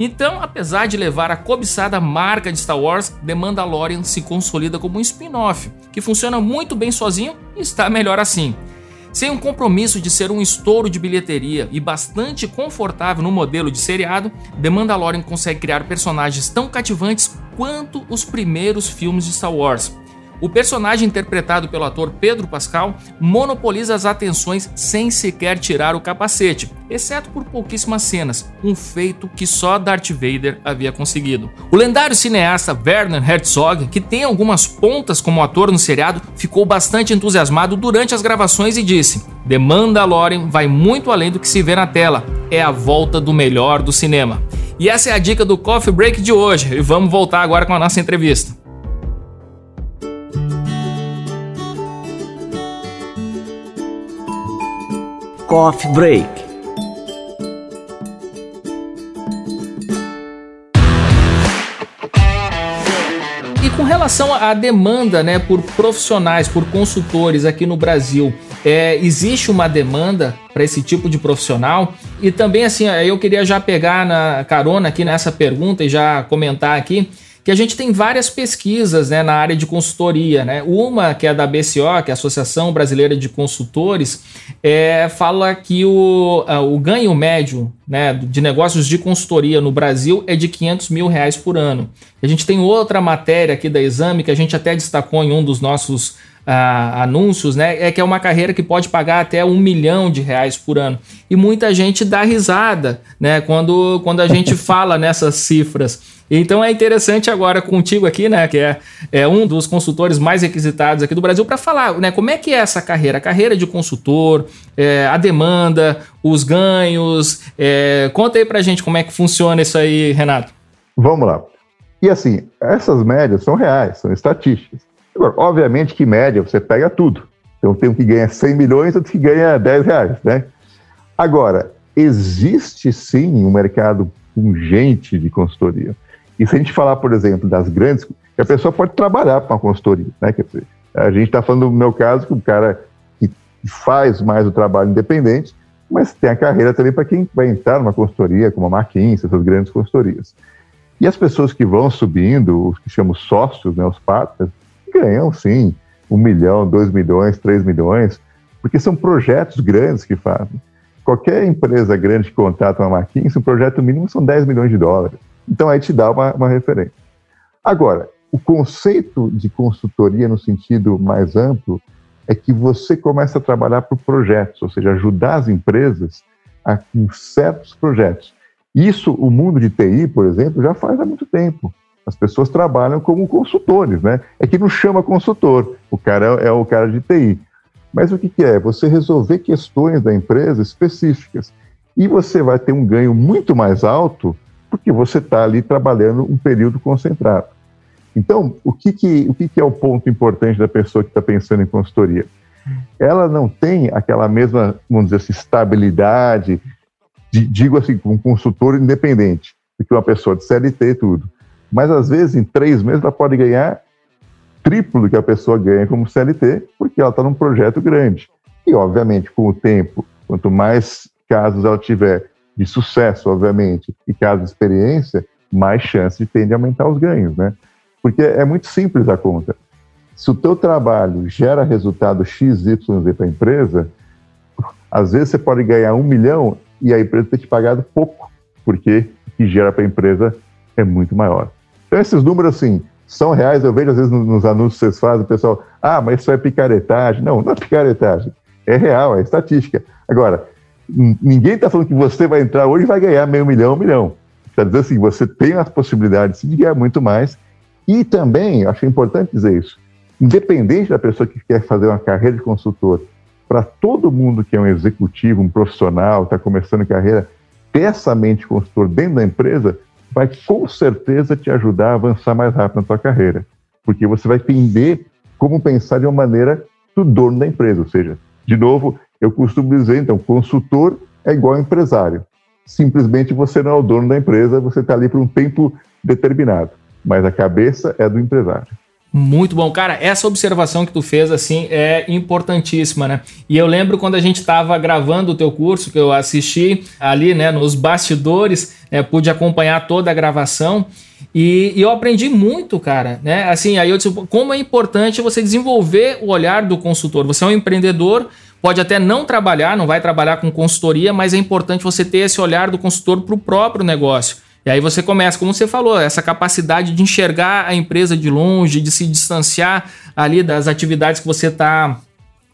Então, apesar de levar a cobiçada marca de Star Wars, The Mandalorian se consolida como um spin-off, que funciona muito bem sozinho e está melhor assim. Sem um compromisso de ser um estouro de bilheteria e bastante confortável no modelo de seriado, The Mandalorian consegue criar personagens tão cativantes quanto os primeiros filmes de Star Wars. O personagem interpretado pelo ator Pedro Pascal monopoliza as atenções sem sequer tirar o capacete, exceto por pouquíssimas cenas, um feito que só Darth Vader havia conseguido. O lendário cineasta Werner Herzog, que tem algumas pontas como ator no seriado, ficou bastante entusiasmado durante as gravações e disse: The Mandalorian vai muito além do que se vê na tela, é a volta do melhor do cinema. E essa é a dica do Coffee Break de hoje, e vamos voltar agora com a nossa entrevista. Coffee Break. E com relação à demanda né, por profissionais, por consultores aqui no Brasil, é, existe uma demanda para esse tipo de profissional? E também, assim, eu queria já pegar na carona aqui nessa pergunta e já comentar aqui que a gente tem várias pesquisas né, na área de consultoria. Né? Uma, que é da BCO, que é a Associação Brasileira de Consultores, é, fala que o, o ganho médio né, de negócios de consultoria no Brasil é de 500 mil reais por ano. A gente tem outra matéria aqui da Exame, que a gente até destacou em um dos nossos Uh, anúncios, né? É que é uma carreira que pode pagar até um milhão de reais por ano. E muita gente dá risada, né? Quando, quando a gente fala nessas cifras. Então é interessante agora contigo aqui, né, que é, é um dos consultores mais requisitados aqui do Brasil, para falar, né, como é que é essa carreira, a carreira de consultor, é, a demanda, os ganhos. É, conta aí para gente como é que funciona isso aí, Renato. Vamos lá. E assim, essas médias são reais, são estatísticas. Agora, obviamente que média você pega tudo. Então tem um que ganha 100 milhões, outro que ganha 10 reais, né? Agora, existe sim um mercado pungente de consultoria. E se a gente falar, por exemplo, das grandes, a pessoa pode trabalhar para uma consultoria, né? A gente está falando, no meu caso, que o cara que faz mais o trabalho independente, mas tem a carreira também para quem vai entrar numa consultoria, como a McKinsey, essas grandes consultorias. E as pessoas que vão subindo, os que chamamos sócios, né, os partners, ganham sim um milhão, dois milhões, três milhões, porque são projetos grandes que fazem. Qualquer empresa grande que contrata uma McKinsey, o projeto mínimo são 10 milhões de dólares. Então aí te dá uma, uma referência. Agora, o conceito de consultoria no sentido mais amplo é que você começa a trabalhar por projetos, ou seja, ajudar as empresas a, com certos projetos. Isso o mundo de TI, por exemplo, já faz há muito tempo. As pessoas trabalham como consultores, né? É que não chama consultor, o cara é, é o cara de TI. Mas o que, que é? Você resolver questões da empresa específicas. E você vai ter um ganho muito mais alto porque você está ali trabalhando um período concentrado. Então, o que, que, o que, que é o ponto importante da pessoa que está pensando em consultoria? Ela não tem aquela mesma, vamos dizer assim, estabilidade, de, digo assim, um consultor independente, do que uma pessoa de CLT e tudo. Mas, às vezes, em três meses, ela pode ganhar triplo do que a pessoa ganha como CLT, porque ela está num projeto grande. E, obviamente, com o tempo, quanto mais casos ela tiver de sucesso, obviamente, e caso de experiência, mais chance de ter de aumentar os ganhos, né? Porque é muito simples a conta. Se o teu trabalho gera resultado X, Y, Z para a empresa, às vezes você pode ganhar um milhão e a empresa ter te pagado pouco, porque o que gera para a empresa é muito maior. Então, esses números, assim, são reais. Eu vejo, às vezes, nos anúncios que vocês fazem, o pessoal, ah, mas isso é picaretagem. Não, não é picaretagem. É real, é estatística. Agora, ninguém está falando que você vai entrar hoje e vai ganhar meio milhão, um milhão. Quer dizer assim, você tem as possibilidades de ganhar muito mais. E também, acho importante dizer isso, independente da pessoa que quer fazer uma carreira de consultor, para todo mundo que é um executivo, um profissional, está começando carreira, essa mente consultor dentro da empresa vai com certeza te ajudar a avançar mais rápido na tua carreira. Porque você vai entender como pensar de uma maneira do dono da empresa. Ou seja, de novo, eu costumo dizer, então, consultor é igual empresário. Simplesmente você não é o dono da empresa, você está ali por um tempo determinado, mas a cabeça é do empresário. Muito bom, cara. Essa observação que tu fez assim é importantíssima, né? E eu lembro quando a gente estava gravando o teu curso que eu assisti ali, né, nos bastidores, né, pude acompanhar toda a gravação e, e, eu aprendi muito, cara, né? Assim, aí eu disse como é importante você desenvolver o olhar do consultor. Você é um empreendedor, pode até não trabalhar, não vai trabalhar com consultoria, mas é importante você ter esse olhar do consultor para o próprio negócio. E aí você começa, como você falou, essa capacidade de enxergar a empresa de longe, de se distanciar ali das atividades que você está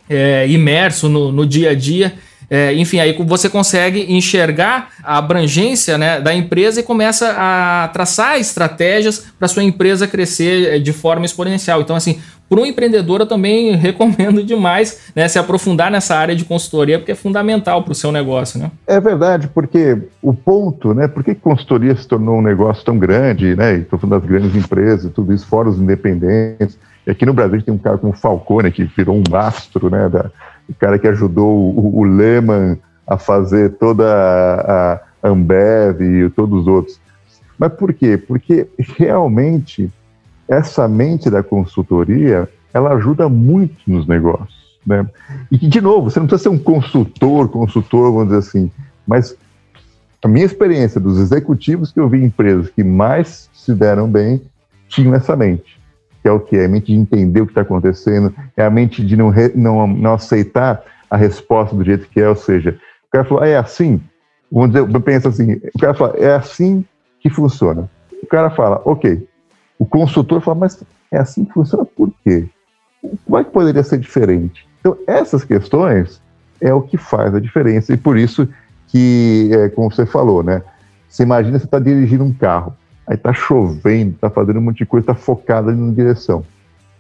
é, imerso no, no dia a dia. É, enfim, aí você consegue enxergar a abrangência né, da empresa e começa a traçar estratégias para sua empresa crescer é, de forma exponencial. Então, assim, para um empreendedor, eu também recomendo demais né, se aprofundar nessa área de consultoria, porque é fundamental para o seu negócio. Né? É verdade, porque o ponto, né? Por que consultoria se tornou um negócio tão grande, né? Estou falando das grandes empresas, tudo isso, fora os independentes. E aqui no Brasil tem um cara como Falcone, que virou um astro, né? Da, o cara que ajudou o, o Lehman a fazer toda a Ambev e todos os outros. Mas por quê? Porque realmente essa mente da consultoria, ela ajuda muito nos negócios. Né? E de novo, você não precisa ser um consultor, consultor, vamos dizer assim, mas a minha experiência dos executivos que eu vi em empresas que mais se deram bem tinham essa mente. Que é o que? É a mente de entender o que está acontecendo, é a mente de não, re, não, não aceitar a resposta do jeito que é, ou seja, o cara falou, ah, é assim, vamos dizer, pensa assim, o cara fala, é assim que funciona. O cara fala, ok, o consultor fala, mas é assim que funciona por quê? Como é que poderia ser diferente? Então, essas questões é o que faz a diferença e por isso que, é, como você falou, né? Você imagina você está dirigindo um carro, aí está chovendo, está fazendo um monte de coisa, está focado ali na direção.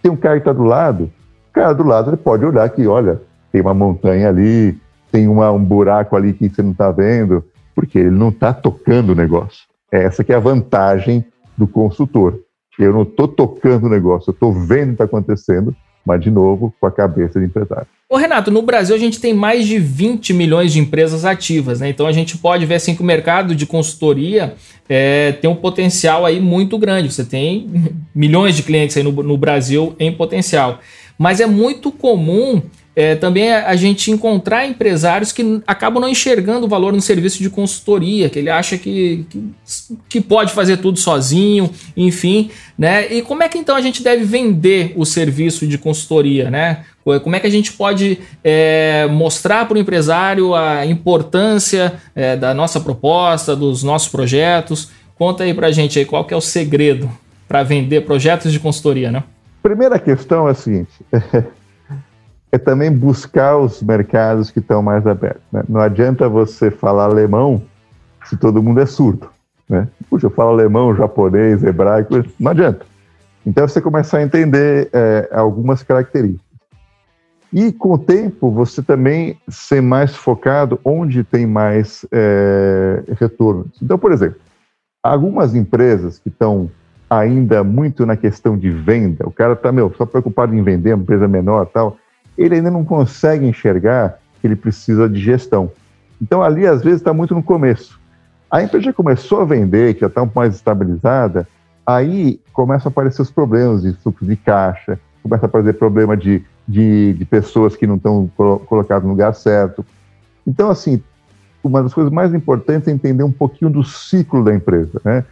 Tem um cara que está do lado, o cara do lado ele pode olhar que, olha, tem uma montanha ali, tem uma, um buraco ali que você não está vendo, porque ele não está tocando o negócio. Essa que é a vantagem do consultor. Eu não estou tocando o negócio, eu estou vendo o que está acontecendo, mas, de novo, com a cabeça de empresário. Ô Renato, no Brasil a gente tem mais de 20 milhões de empresas ativas, né? Então a gente pode ver assim que o mercado de consultoria é, tem um potencial aí muito grande. Você tem milhões de clientes aí no, no Brasil em potencial. Mas é muito comum é, também a gente encontrar empresários que acabam não enxergando o valor no serviço de consultoria, que ele acha que, que, que, pode fazer tudo sozinho, enfim, né? E como é que então a gente deve vender o serviço de consultoria, né? Como é que a gente pode é, mostrar para o empresário a importância é, da nossa proposta, dos nossos projetos? Conta aí para a gente aí qual que é o segredo para vender projetos de consultoria, né? Primeira questão é a seguinte. é também buscar os mercados que estão mais abertos. Né? Não adianta você falar alemão se todo mundo é surdo. Né? Puxa, eu falo alemão, japonês, hebraico, não adianta. Então você começa a entender é, algumas características. E com o tempo você também ser mais focado onde tem mais é, retorno. Então, por exemplo, algumas empresas que estão ainda muito na questão de venda, o cara está meu, só preocupado em vender, uma empresa menor tal, ele ainda não consegue enxergar que ele precisa de gestão. Então, ali, às vezes, está muito no começo. A empresa já começou a vender, que já está um pouco mais estabilizada, aí começam a aparecer os problemas de fluxo de caixa, começa a aparecer problema de, de, de pessoas que não estão colocadas no lugar certo. Então, assim, uma das coisas mais importantes é entender um pouquinho do ciclo da empresa, né?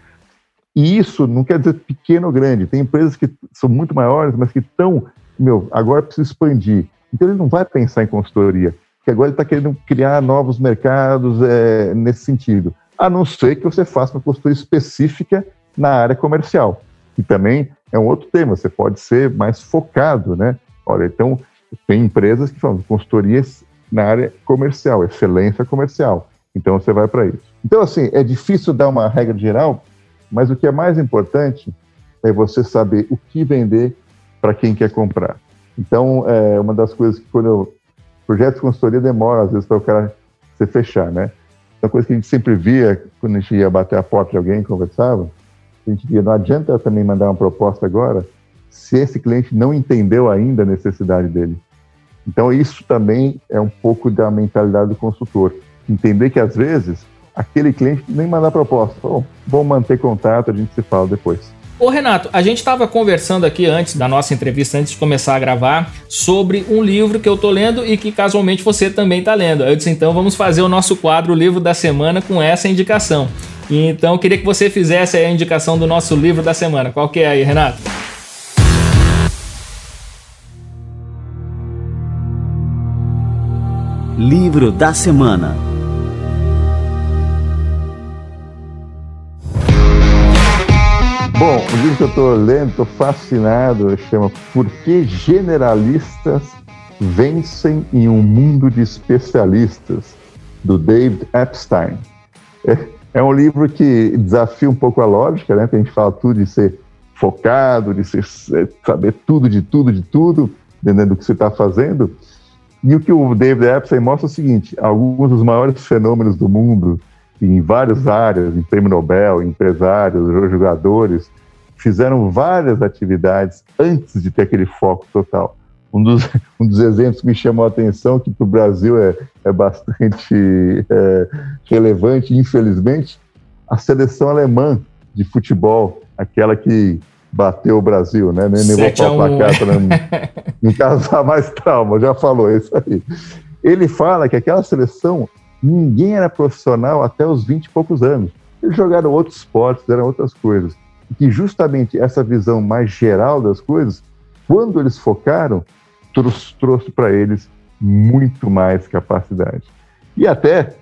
E isso não quer dizer pequeno ou grande. Tem empresas que são muito maiores, mas que estão meu, agora precisa expandir. Então ele não vai pensar em consultoria, porque agora ele está querendo criar novos mercados é, nesse sentido. A não ser que você faça uma consultoria específica na área comercial, que também é um outro tema, você pode ser mais focado, né? Olha, então tem empresas que falam consultorias na área comercial, excelência comercial. Então você vai para isso. Então, assim, é difícil dar uma regra geral, mas o que é mais importante é você saber o que vender para quem quer comprar. Então, é uma das coisas que quando eu... Projetos de consultoria demora, às vezes, para o cara se fechar, né? Uma coisa que a gente sempre via, quando a gente ia bater a porta de alguém e conversava, a gente via, não adianta também mandar uma proposta agora se esse cliente não entendeu ainda a necessidade dele. Então, isso também é um pouco da mentalidade do consultor. Entender que, às vezes, aquele cliente nem mandar proposta. Bom, vamos manter contato, a gente se fala depois. Ô Renato, a gente estava conversando aqui antes da nossa entrevista, antes de começar a gravar, sobre um livro que eu tô lendo e que casualmente você também está lendo. Eu disse, então vamos fazer o nosso quadro Livro da Semana com essa indicação. Então eu queria que você fizesse a indicação do nosso livro da semana. Qual que é aí, Renato? Livro da semana. Bom, o livro que eu estou lendo, estou fascinado, chama Por que Generalistas Vencem em um Mundo de Especialistas, do David Epstein. É, é um livro que desafia um pouco a lógica, né? a gente fala tudo de ser focado, de ser, é, saber tudo de tudo de tudo, dependendo do que você está fazendo. E o que o David Epstein mostra é o seguinte: alguns dos maiores fenômenos do mundo em várias áreas, em prêmio Nobel, empresários, jogadores, fizeram várias atividades antes de ter aquele foco total. Um dos, um dos exemplos que me chamou a atenção, que para o Brasil é, é bastante é, relevante, infelizmente, a seleção alemã de futebol, aquela que bateu o Brasil, né? Nem, nem vou falar para cá para não, não causar mais trauma, já falou isso aí. Ele fala que aquela seleção ninguém era profissional até os 20 e poucos anos. Eles jogaram outros esportes, eram outras coisas. E que justamente essa visão mais geral das coisas, quando eles focaram, trouxe, trouxe para eles muito mais capacidade. E até,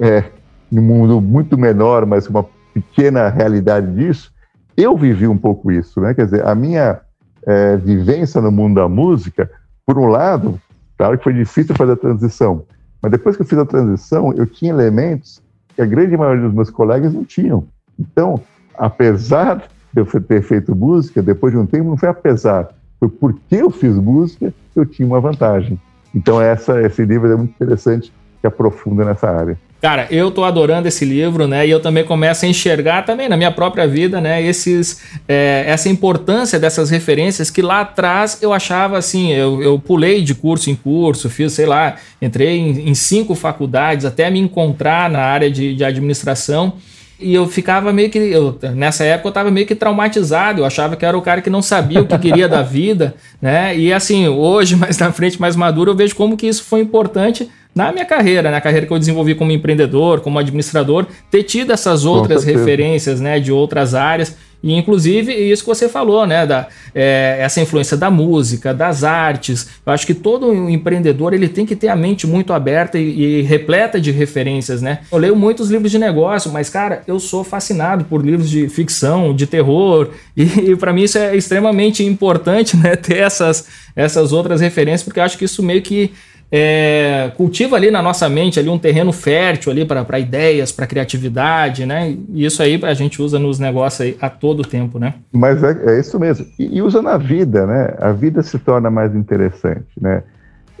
é, mundo muito menor, mas uma pequena realidade disso, eu vivi um pouco isso, né? Quer dizer, a minha é, vivência no mundo da música, por um lado, claro que foi difícil fazer a transição, mas depois que eu fiz a transição, eu tinha elementos que a grande maioria dos meus colegas não tinham. Então, apesar de eu ter feito música, depois de um tempo, não foi apesar, foi porque eu fiz música eu tinha uma vantagem. Então, essa, esse livro é muito interessante, que aprofunda nessa área. Cara, eu tô adorando esse livro, né? E eu também começo a enxergar também na minha própria vida, né? Esses, é, essa importância dessas referências que lá atrás eu achava assim, eu, eu pulei de curso em curso, fiz, sei lá, entrei em, em cinco faculdades até me encontrar na área de, de administração. E eu ficava meio que. Eu, nessa época eu estava meio que traumatizado. Eu achava que era o cara que não sabia o que queria da vida, né? E assim, hoje, mais na frente, mais maduro, eu vejo como que isso foi importante na minha carreira, na carreira que eu desenvolvi como empreendedor, como administrador, ter tido essas outras referências, né, de outras áreas. E inclusive isso que você falou, né? Da, é, essa influência da música, das artes. Eu acho que todo empreendedor ele tem que ter a mente muito aberta e, e repleta de referências, né? Eu leio muitos livros de negócio, mas, cara, eu sou fascinado por livros de ficção, de terror, e, e para mim isso é extremamente importante, né? Ter essas, essas outras referências, porque eu acho que isso meio que é, cultiva ali na nossa mente ali um terreno fértil ali para ideias, para criatividade, né? E isso aí a gente usa nos negócios aí a todo tempo, né? Mas é, é isso mesmo. E, e, usa na vida, né? A vida se torna mais interessante, né?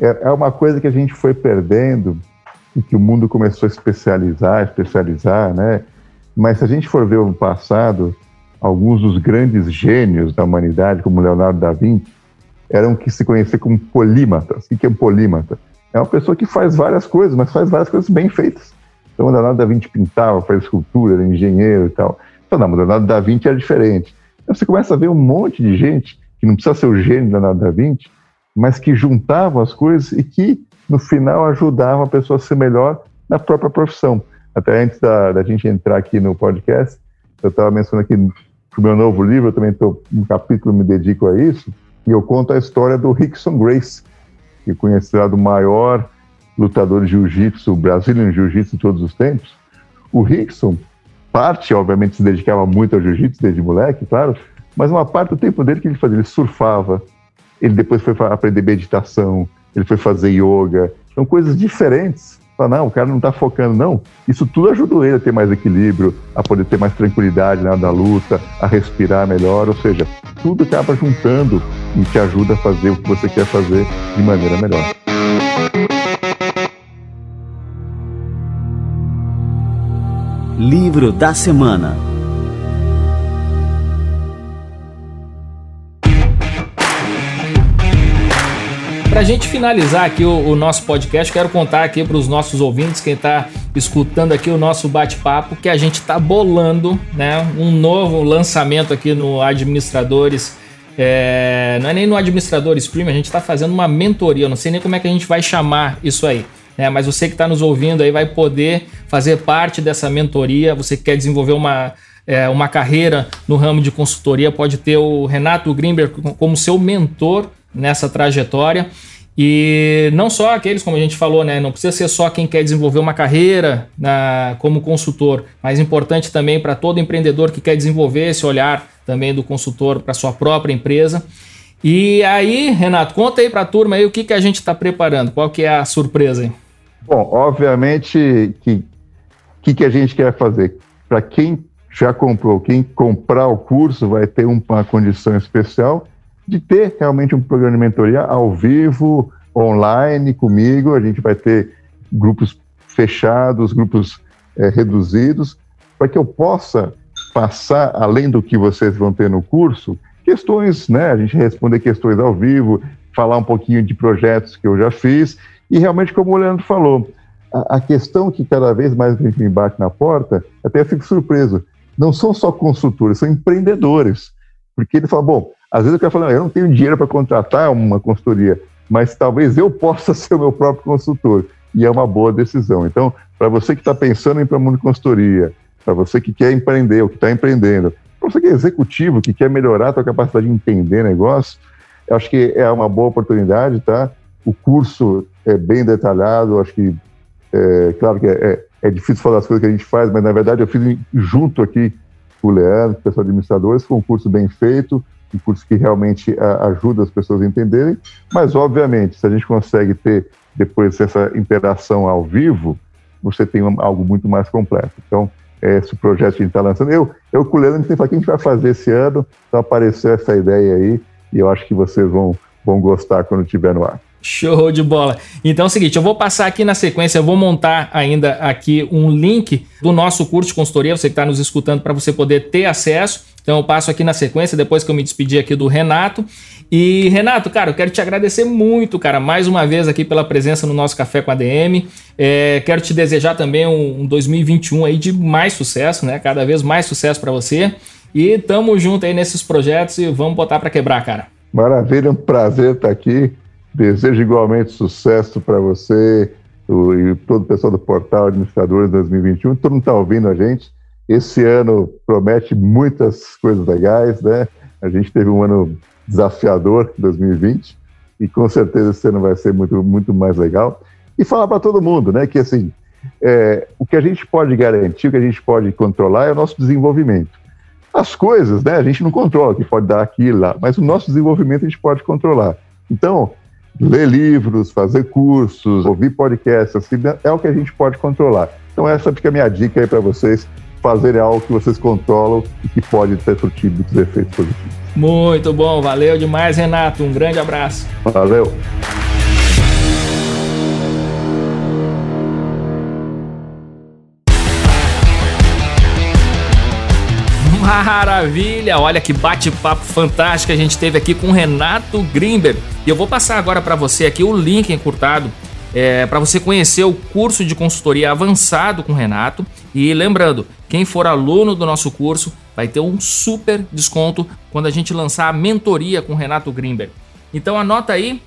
É, é uma coisa que a gente foi perdendo e que o mundo começou a especializar, especializar, né? Mas se a gente for ver o passado, alguns dos grandes gênios da humanidade, como Leonardo da Vinci, eram que se conhecer como polímatas. O que é um polímata? É uma pessoa que faz várias coisas, mas faz várias coisas bem feitas. Então, o Leonardo da Vinci pintava, faz escultura, era engenheiro e tal. Então, não, o Leonardo da Vinci era diferente. Então, você começa a ver um monte de gente que não precisa ser o gênio do Leonardo da Vinci, mas que juntavam as coisas e que, no final, ajudavam a pessoa a ser melhor na própria profissão. Até antes da, da gente entrar aqui no podcast, eu estava mencionando aqui no meu novo livro, eu também estou um capítulo me dedico a isso, e eu conto a história do Rickson Grace, que é considerado o maior lutador de jiu-jitsu, brasileiro jiu-jitsu de todos os tempos. O Rickson, parte, obviamente, se dedicava muito ao jiu-jitsu desde moleque, claro, mas uma parte do tempo dele que ele fazia, ele surfava, ele depois foi aprender meditação, ele foi fazer yoga, são coisas diferentes Fala, não, o cara não está focando, não. Isso tudo ajudou ele a ter mais equilíbrio, a poder ter mais tranquilidade na hora da luta, a respirar melhor, ou seja, tudo acaba juntando e te ajuda a fazer o que você quer fazer de maneira melhor. Livro da Semana A gente finalizar aqui o, o, nosso podcast, quero contar aqui para os nossos ouvintes, quem está escutando aqui o nosso bate-papo, que a gente está bolando né, um novo lançamento aqui no Administradores. É, não é nem no Administradores Premium, a gente está fazendo uma mentoria. Eu não sei nem como é que a gente vai chamar isso aí. Né, mas você que está nos ouvindo aí vai poder fazer parte dessa mentoria. Você que quer desenvolver uma, é, uma carreira no ramo de consultoria, pode ter o Renato Grimberg como seu mentor nessa trajetória. E não só aqueles, como a gente falou, né? Não precisa ser só quem quer desenvolver uma carreira na, como consultor, mas importante também para todo empreendedor que quer desenvolver esse olhar também do consultor para sua própria empresa. E aí, Renato, conta aí para a turma aí o que, que a gente está preparando, qual que é a surpresa aí? Bom, obviamente que que, que a gente quer fazer? Para quem já comprou, quem comprar o curso vai ter uma condição especial de ter realmente um programa de mentoria ao vivo, online, comigo. A gente vai ter grupos fechados, grupos é, reduzidos, para que eu possa passar, além do que vocês vão ter no curso, questões, né? A gente responder questões ao vivo, falar um pouquinho de projetos que eu já fiz, e realmente, como o Leandro falou, a, a questão que cada vez mais a gente me bate na porta, até fico surpreso, não são só consultores, são empreendedores. Porque ele fala, bom, às vezes eu quero falar, eu não tenho dinheiro para contratar uma consultoria, mas talvez eu possa ser o meu próprio consultor. E é uma boa decisão. Então, para você que está pensando em ir para o mundo de consultoria, para você que quer empreender, ou que está empreendendo, para você que é executivo, que quer melhorar a sua capacidade de entender negócio, eu acho que é uma boa oportunidade, tá? O curso é bem detalhado, acho que, é, claro que é, é, é difícil falar as coisas que a gente faz, mas na verdade eu fiz junto aqui com o Leandro, o pessoal de administradores, foi um curso bem feito, um curso que realmente a, ajuda as pessoas a entenderem, mas obviamente, se a gente consegue ter depois essa interação ao vivo, você tem algo muito mais completo. Então, é esse projeto que a gente está lançando. Eu, eu com o Leandro, a gente tem que falar o que a gente vai fazer esse ano, então apareceu essa ideia aí, e eu acho que vocês vão, vão gostar quando estiver no ar. Show de bola. Então é o seguinte, eu vou passar aqui na sequência, eu vou montar ainda aqui um link do nosso curso de consultoria, você que está nos escutando, para você poder ter acesso. Então eu passo aqui na sequência, depois que eu me despedir aqui do Renato. E Renato, cara, eu quero te agradecer muito, cara, mais uma vez aqui pela presença no nosso Café com a DM. É, quero te desejar também um, um 2021 aí de mais sucesso, né? Cada vez mais sucesso para você. E tamo junto aí nesses projetos e vamos botar para quebrar, cara. Maravilha, um prazer estar aqui. Desejo igualmente sucesso para você o, e todo o pessoal do Portal Administradores 2021. Todo mundo está ouvindo a gente. Esse ano promete muitas coisas legais, né? A gente teve um ano desafiador, 2020, e com certeza esse ano vai ser muito, muito mais legal. E falar para todo mundo, né, que assim, é, o que a gente pode garantir, o que a gente pode controlar é o nosso desenvolvimento. As coisas, né, a gente não controla, que pode dar aqui e lá, mas o nosso desenvolvimento a gente pode controlar. Então, ler livros, fazer cursos, ouvir podcasts, assim, é o que a gente pode controlar. Então essa fica a minha dica aí para vocês fazerem algo que vocês controlam e que pode ter surtido os efeitos positivos. Muito bom, valeu demais, Renato. Um grande abraço. Valeu. Maravilha! Olha que bate-papo fantástico a gente teve aqui com Renato Grimber. E eu vou passar agora para você aqui o link encurtado é, para você conhecer o curso de consultoria avançado com Renato. E lembrando, quem for aluno do nosso curso vai ter um super desconto quando a gente lançar a mentoria com Renato Grimber. Então anota aí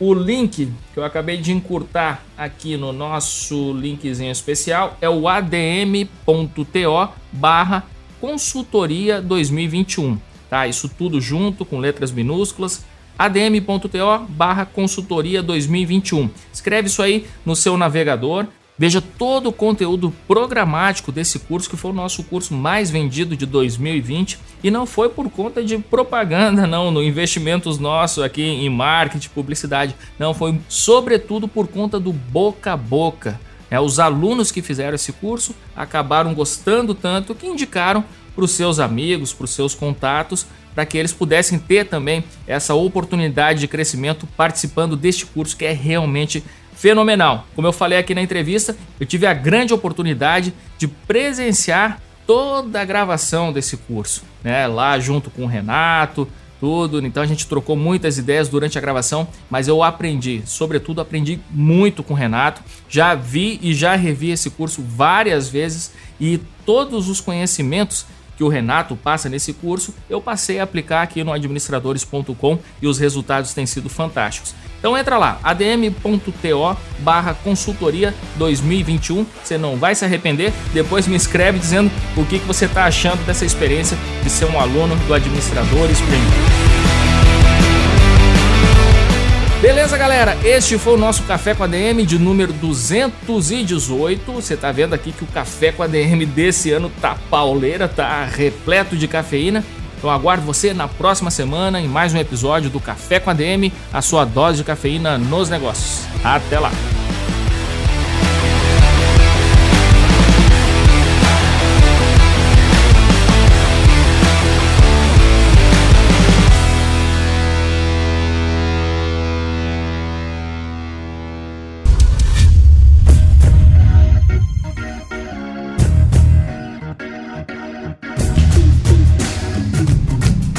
o link que eu acabei de encurtar aqui no nosso linkzinho especial é o adm.to barra consultoria 2021. Tá? Isso tudo junto com letras minúsculas adm.to barra consultoria 2021. Escreve isso aí no seu navegador. Veja todo o conteúdo programático desse curso, que foi o nosso curso mais vendido de 2020. E não foi por conta de propaganda, não, no investimentos nossos aqui em marketing, publicidade. Não, foi sobretudo por conta do boca a boca. É, os alunos que fizeram esse curso acabaram gostando tanto que indicaram para os seus amigos, para os seus contatos, para que eles pudessem ter também essa oportunidade de crescimento participando deste curso que é realmente fenomenal. Como eu falei aqui na entrevista, eu tive a grande oportunidade de presenciar toda a gravação desse curso, né? Lá junto com o Renato, tudo. Então a gente trocou muitas ideias durante a gravação, mas eu aprendi, sobretudo aprendi muito com o Renato. Já vi e já revi esse curso várias vezes e todos os conhecimentos que o Renato passa nesse curso, eu passei a aplicar aqui no administradores.com e os resultados têm sido fantásticos. Então entra lá, adm.to barra consultoria 2021, você não vai se arrepender, depois me escreve dizendo o que, você está achando dessa experiência de ser um aluno do Administradores Premium. Beleza, galera? Este foi o nosso Café com a DM de número 218. Você tá vendo aqui que o Café com a DM desse ano tá pauleira, tá repleto de cafeína. Então aguardo você na próxima semana em mais um episódio do Café com a DM, a sua dose de cafeína nos negócios. Até lá!